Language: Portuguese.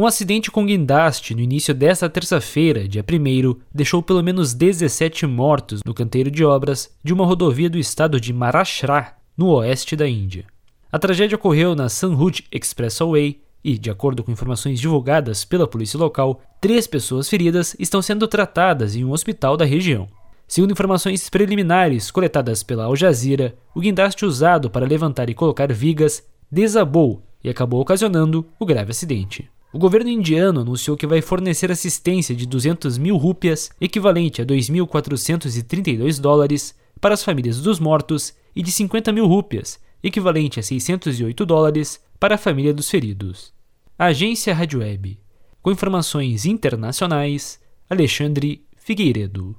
Um acidente com guindaste no início desta terça-feira, dia 1, deixou pelo menos 17 mortos no canteiro de obras de uma rodovia do estado de Maharashtra, no oeste da Índia. A tragédia ocorreu na Sanhud Expressway e, de acordo com informações divulgadas pela polícia local, três pessoas feridas estão sendo tratadas em um hospital da região. Segundo informações preliminares coletadas pela Al Jazeera, o guindaste usado para levantar e colocar vigas desabou e acabou ocasionando o grave acidente. O governo indiano anunciou que vai fornecer assistência de 200 mil rúpias, equivalente a 2.432 dólares, para as famílias dos mortos e de 50 mil rúpias, equivalente a 608 dólares, para a família dos feridos. Agência Rádio Web. Com informações internacionais, Alexandre Figueiredo.